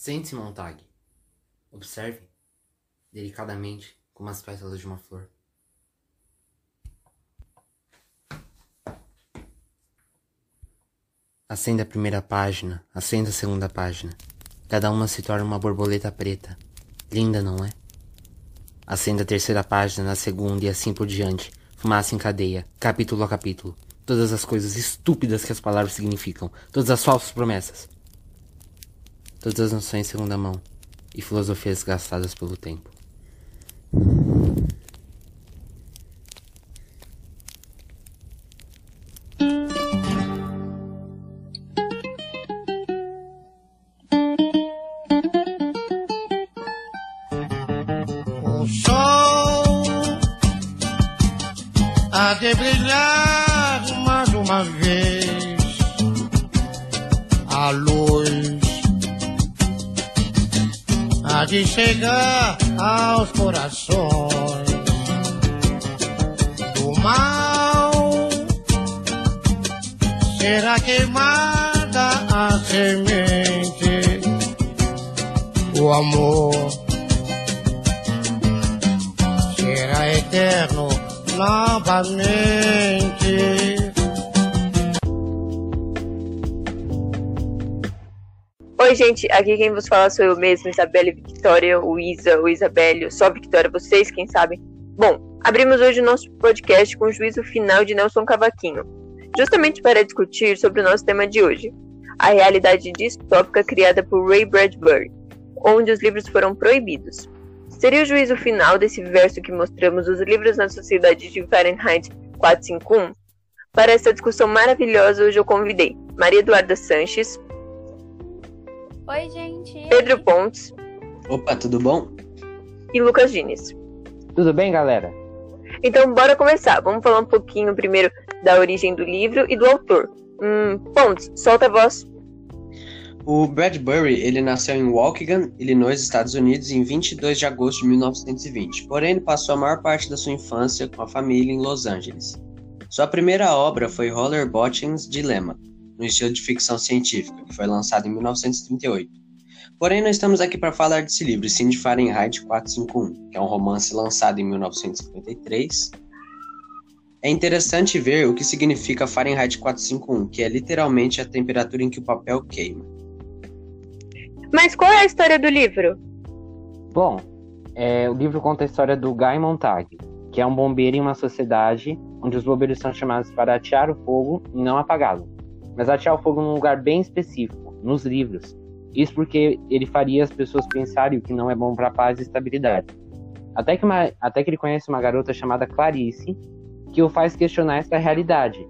Sente-se, Montag. Observe, delicadamente, como as pétalas de uma flor. Acenda a primeira página, acenda a segunda página. Cada uma se torna uma borboleta preta. Linda, não é? Acenda a terceira página, na segunda e assim por diante. Fumaça em cadeia, capítulo a capítulo. Todas as coisas estúpidas que as palavras significam. Todas as falsas promessas. Todas as noções em segunda mão. E filosofias gastadas pelo tempo. O sol de brilhar chegar aos corações do mal. Será queimada a semente, o amor será eterno novamente. Oi, gente, aqui quem vos fala sou eu mesmo, Isabelle Victoria, o Isa, o Isabelle, só Victoria, vocês, quem sabe. Bom, abrimos hoje o nosso podcast com o juízo final de Nelson Cavaquinho, justamente para discutir sobre o nosso tema de hoje, a realidade distópica criada por Ray Bradbury, onde os livros foram proibidos. Seria o juízo final desse verso que mostramos os livros na sociedade de Fahrenheit 451? Para essa discussão maravilhosa, hoje eu convidei Maria Eduarda Sanches, Oi, gente. Pedro Pontes Opa, tudo bom? e Lucas Dines. Tudo bem, galera? Então, bora começar. Vamos falar um pouquinho primeiro da origem do livro e do autor. Hum, Pontes, solta a voz. O Bradbury, ele nasceu em Waukegan, Illinois, Estados Unidos, em 22 de agosto de 1920. Porém, ele passou a maior parte da sua infância com a família em Los Angeles. Sua primeira obra foi Rollerbottom's Dilemma, no estilo de ficção científica, que foi lançado em 1938. Porém, não estamos aqui para falar desse livro, sim de Fahrenheit 451, que é um romance lançado em 1953. É interessante ver o que significa Fahrenheit 451, que é literalmente a temperatura em que o papel queima. Mas qual é a história do livro? Bom, é, o livro conta a história do Guy Montag, que é um bombeiro em uma sociedade onde os bombeiros são chamados para atear o fogo e não apagá-lo. Mas atear o fogo num lugar bem específico, nos livros. Isso porque ele faria as pessoas pensarem o que não é bom para paz e estabilidade. Até que, uma, até que ele conhece uma garota chamada Clarice, que o faz questionar essa realidade.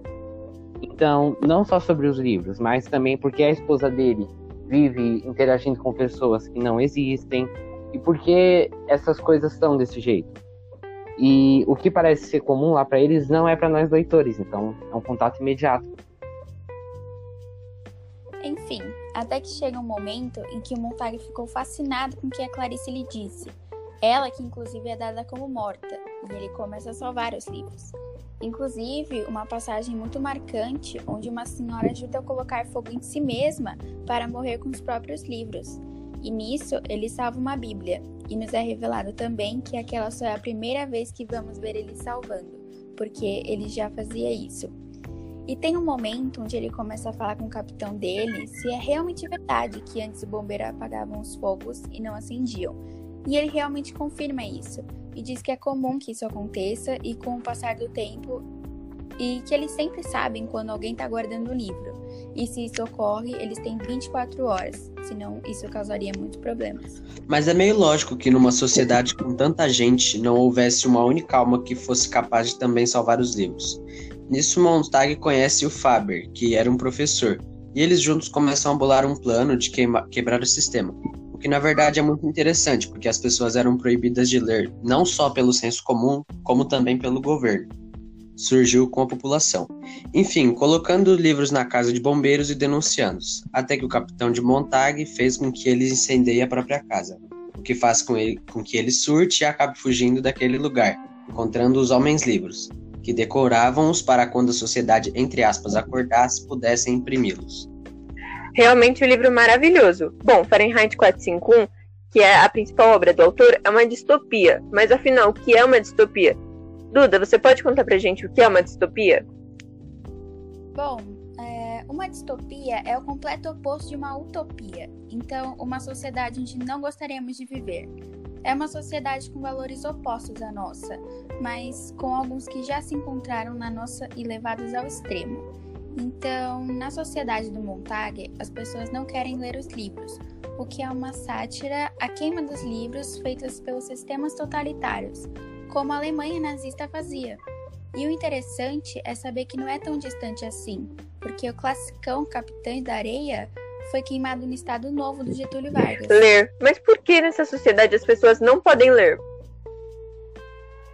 Então, não só sobre os livros, mas também porque a esposa dele vive interagindo com pessoas que não existem e porque essas coisas são desse jeito. E o que parece ser comum lá para eles não é para nós leitores, então é um contato imediato. Até que chega um momento em que o Montag ficou fascinado com o que a Clarice lhe disse. Ela que inclusive é dada como morta, e ele começa a salvar os livros. Inclusive, uma passagem muito marcante onde uma senhora ajuda a colocar fogo em si mesma para morrer com os próprios livros. E nisso, ele salva uma Bíblia, e nos é revelado também que aquela só é a primeira vez que vamos ver ele salvando, porque ele já fazia isso. E tem um momento onde ele começa a falar com o capitão dele se é realmente verdade que antes o bombeiro apagavam os fogos e não acendiam. E ele realmente confirma isso e diz que é comum que isso aconteça e com o passar do tempo e que eles sempre sabem quando alguém está guardando o livro. E se isso ocorre, eles têm 24 horas, senão isso causaria muitos problemas. Mas é meio lógico que numa sociedade com tanta gente não houvesse uma única alma que fosse capaz de também salvar os livros. Nisso, Montag conhece o Faber, que era um professor, e eles juntos começam a bolar um plano de quebrar o sistema. O que na verdade é muito interessante, porque as pessoas eram proibidas de ler, não só pelo senso comum, como também pelo governo. Surgiu com a população. Enfim, colocando livros na casa de bombeiros e denunciando-os, até que o capitão de Montag fez com que eles incendiem a própria casa, o que faz com, ele, com que ele surte e acabe fugindo daquele lugar, encontrando os homens livros, que decoravam-os para quando a sociedade, entre aspas, acordasse, pudessem imprimi-los. Realmente um livro maravilhoso. Bom, Fahrenheit 451, que é a principal obra do autor, é uma distopia. Mas afinal, o que é uma distopia? Duda, você pode contar pra gente o que é uma distopia? Bom, é, uma distopia é o completo oposto de uma utopia. Então, uma sociedade onde não gostaríamos de viver. É uma sociedade com valores opostos à nossa, mas com alguns que já se encontraram na nossa e levados ao extremo. Então, na sociedade do Montague, as pessoas não querem ler os livros, o que é uma sátira à queima dos livros feitas pelos sistemas totalitários, como a Alemanha nazista fazia. E o interessante é saber que não é tão distante assim, porque o classicão Capitães da Areia foi queimado no Estado Novo do Getúlio Vargas. Ler. Mas por que nessa sociedade as pessoas não podem ler?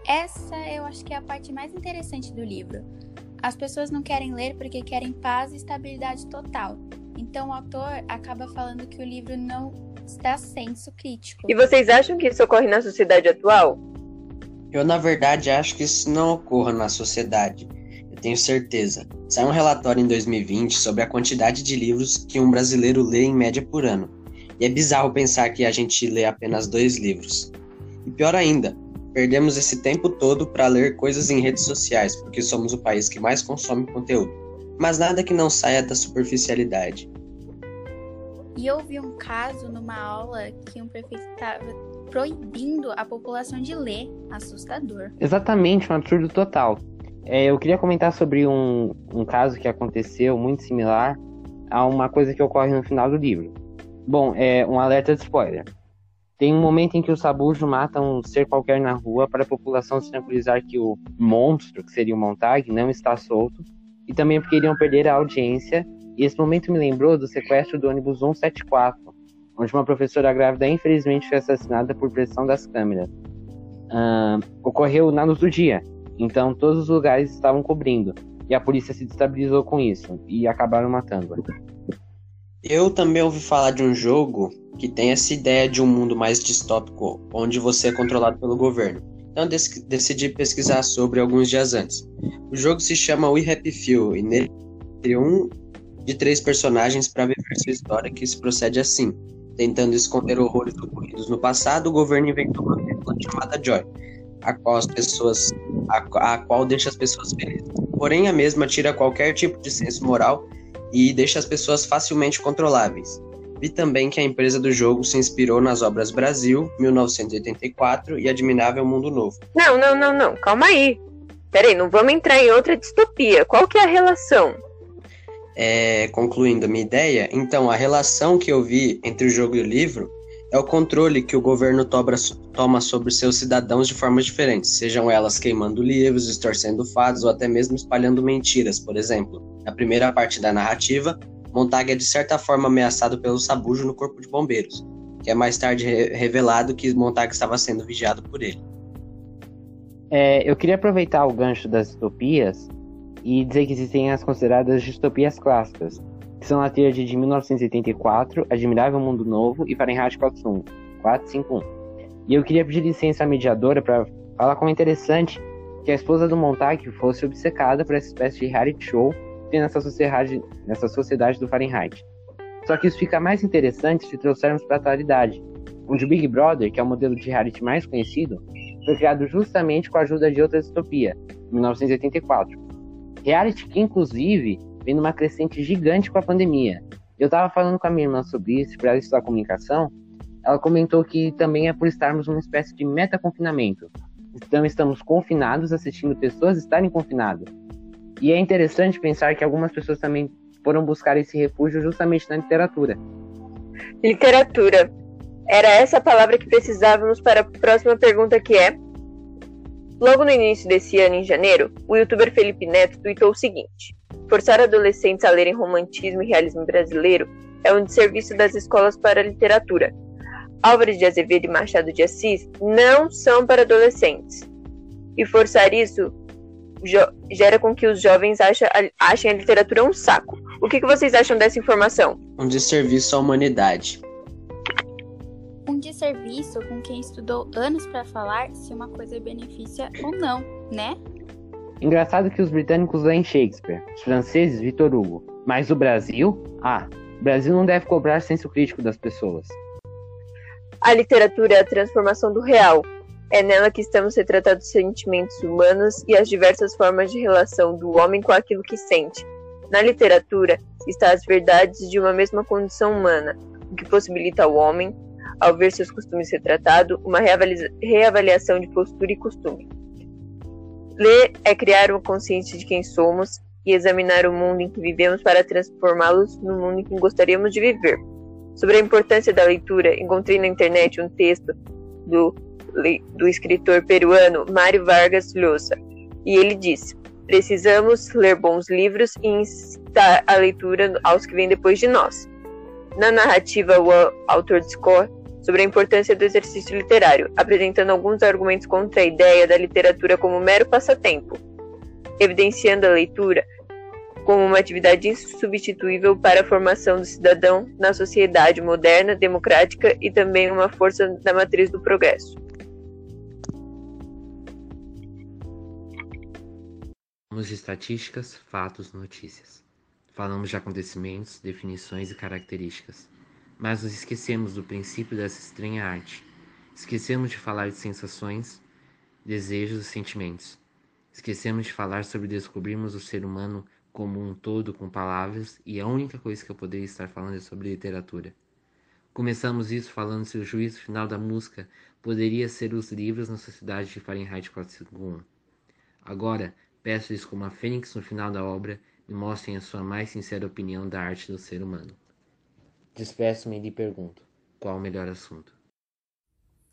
Essa eu acho que é a parte mais interessante do livro. As pessoas não querem ler porque querem paz e estabilidade total. Então o autor acaba falando que o livro não dá senso crítico. E vocês acham que isso ocorre na sociedade atual? Eu, na verdade, acho que isso não ocorra na sociedade. Eu tenho certeza. Saiu um relatório em 2020 sobre a quantidade de livros que um brasileiro lê em média por ano. E é bizarro pensar que a gente lê apenas dois livros. E pior ainda, perdemos esse tempo todo para ler coisas em redes sociais, porque somos o país que mais consome conteúdo. Mas nada que não saia da superficialidade. E eu vi um caso numa aula que um prefeito estava proibindo a população de ler. Assustador. Exatamente, um absurdo total. É, eu queria comentar sobre um, um caso que aconteceu muito similar a uma coisa que ocorre no final do livro. Bom, é um alerta de spoiler. Tem um momento em que os Sabujo matam um ser qualquer na rua para a população se tranquilizar que o monstro, que seria o Montag, não está solto, e também porque iriam perder a audiência. E esse momento me lembrou do sequestro do ônibus 174, onde uma professora grávida infelizmente foi assassinada por pressão das câmeras. Uh, ocorreu na luz do dia, então todos os lugares estavam cobrindo, e a polícia se destabilizou com isso e acabaram matando-a. Eu também ouvi falar de um jogo que tem essa ideia de um mundo mais distópico, onde você é controlado pelo governo. Então decidi pesquisar sobre alguns dias antes. O jogo se chama We Happy Few e nele tem um de três personagens para viver sua história que se procede assim. Tentando esconder horrores ocorridos no passado, o governo inventou uma película chamada Joy, a qual as pessoas a, a qual deixa as pessoas felizes. Porém, a mesma tira qualquer tipo de senso moral e deixa as pessoas facilmente controláveis. Vi também que a empresa do jogo se inspirou nas obras Brasil, 1984 e Admirável Mundo Novo. Não, não, não, não, calma aí. Peraí, não vamos entrar em outra distopia. Qual que é a relação? É, concluindo a minha ideia, então a relação que eu vi entre o jogo e o livro é o controle que o governo toma sobre seus cidadãos de formas diferentes, sejam elas queimando livros, distorcendo fatos ou até mesmo espalhando mentiras, por exemplo. Na primeira parte da narrativa, Montag é de certa forma ameaçado pelo Sabujo no corpo de bombeiros, que é mais tarde re revelado que Montag estava sendo vigiado por ele. É, eu queria aproveitar o gancho das distopias e dizer que existem as consideradas distopias clássicas, são a tríade de 1984, Admirável Mundo Novo e Fahrenheit 451. E eu queria pedir licença à mediadora para falar como é interessante que a esposa do Montag fosse obcecada por essa espécie de reality show que tem nessa sociedade, nessa sociedade do Fahrenheit. Só que isso fica mais interessante se trouxermos para a atualidade, onde o Big Brother, que é o modelo de reality mais conhecido, foi criado justamente com a ajuda de outra distopia, 1984. Reality que, inclusive, vem numa crescente gigante com a pandemia. Eu estava falando com a minha irmã sobre isso, para ela estudar comunicação. Ela comentou que também é por estarmos numa espécie de meta-confinamento. Então, estamos confinados assistindo pessoas estarem confinadas. E é interessante pensar que algumas pessoas também foram buscar esse refúgio justamente na literatura. Literatura. Era essa a palavra que precisávamos para a próxima pergunta que é Logo no início desse ano, em janeiro, o youtuber Felipe Neto tweetou o seguinte: Forçar adolescentes a lerem romantismo e realismo brasileiro é um desserviço das escolas para a literatura. Álvares de Azevedo e Machado de Assis não são para adolescentes. E forçar isso gera com que os jovens acha, achem a literatura um saco. O que, que vocês acham dessa informação? Um desserviço à humanidade. Um desserviço com quem estudou anos para falar se uma coisa beneficia ou não, né? Engraçado que os britânicos leem Shakespeare, os franceses Victor Hugo, mas o Brasil? Ah, O Brasil não deve cobrar senso crítico das pessoas. A literatura é a transformação do real. É nela que estamos retratados os sentimentos humanos e as diversas formas de relação do homem com aquilo que sente. Na literatura está as verdades de uma mesma condição humana, o que possibilita ao homem, ao ver seus costumes retratados, uma reavaliação de postura e costume. Ler é criar uma consciência de quem somos e examinar o mundo em que vivemos para transformá-los no mundo em que gostaríamos de viver. Sobre a importância da leitura, encontrei na internet um texto do, do escritor peruano Mário Vargas Llosa, e ele disse: Precisamos ler bons livros e incitar a leitura aos que vêm depois de nós. Na narrativa, o autor discorre sobre a importância do exercício literário, apresentando alguns argumentos contra a ideia da literatura como mero passatempo, evidenciando a leitura como uma atividade insubstituível para a formação do cidadão na sociedade moderna, democrática e também uma força da matriz do progresso. Falamos de estatísticas, fatos, notícias. Falamos de acontecimentos, definições e características. Mas nos esquecemos do princípio dessa estranha arte. Esquecemos de falar de sensações, desejos e sentimentos. Esquecemos de falar sobre descobrirmos o ser humano como um todo com palavras e a única coisa que eu poderia estar falando é sobre literatura. Começamos isso falando se o juízo final da música poderia ser os livros na Sociedade de Fahrenheit 451. Agora, peço-lhes como a fênix no final da obra me mostrem a sua mais sincera opinião da arte do ser humano. Despeço-me e lhe pergunto: qual o melhor assunto?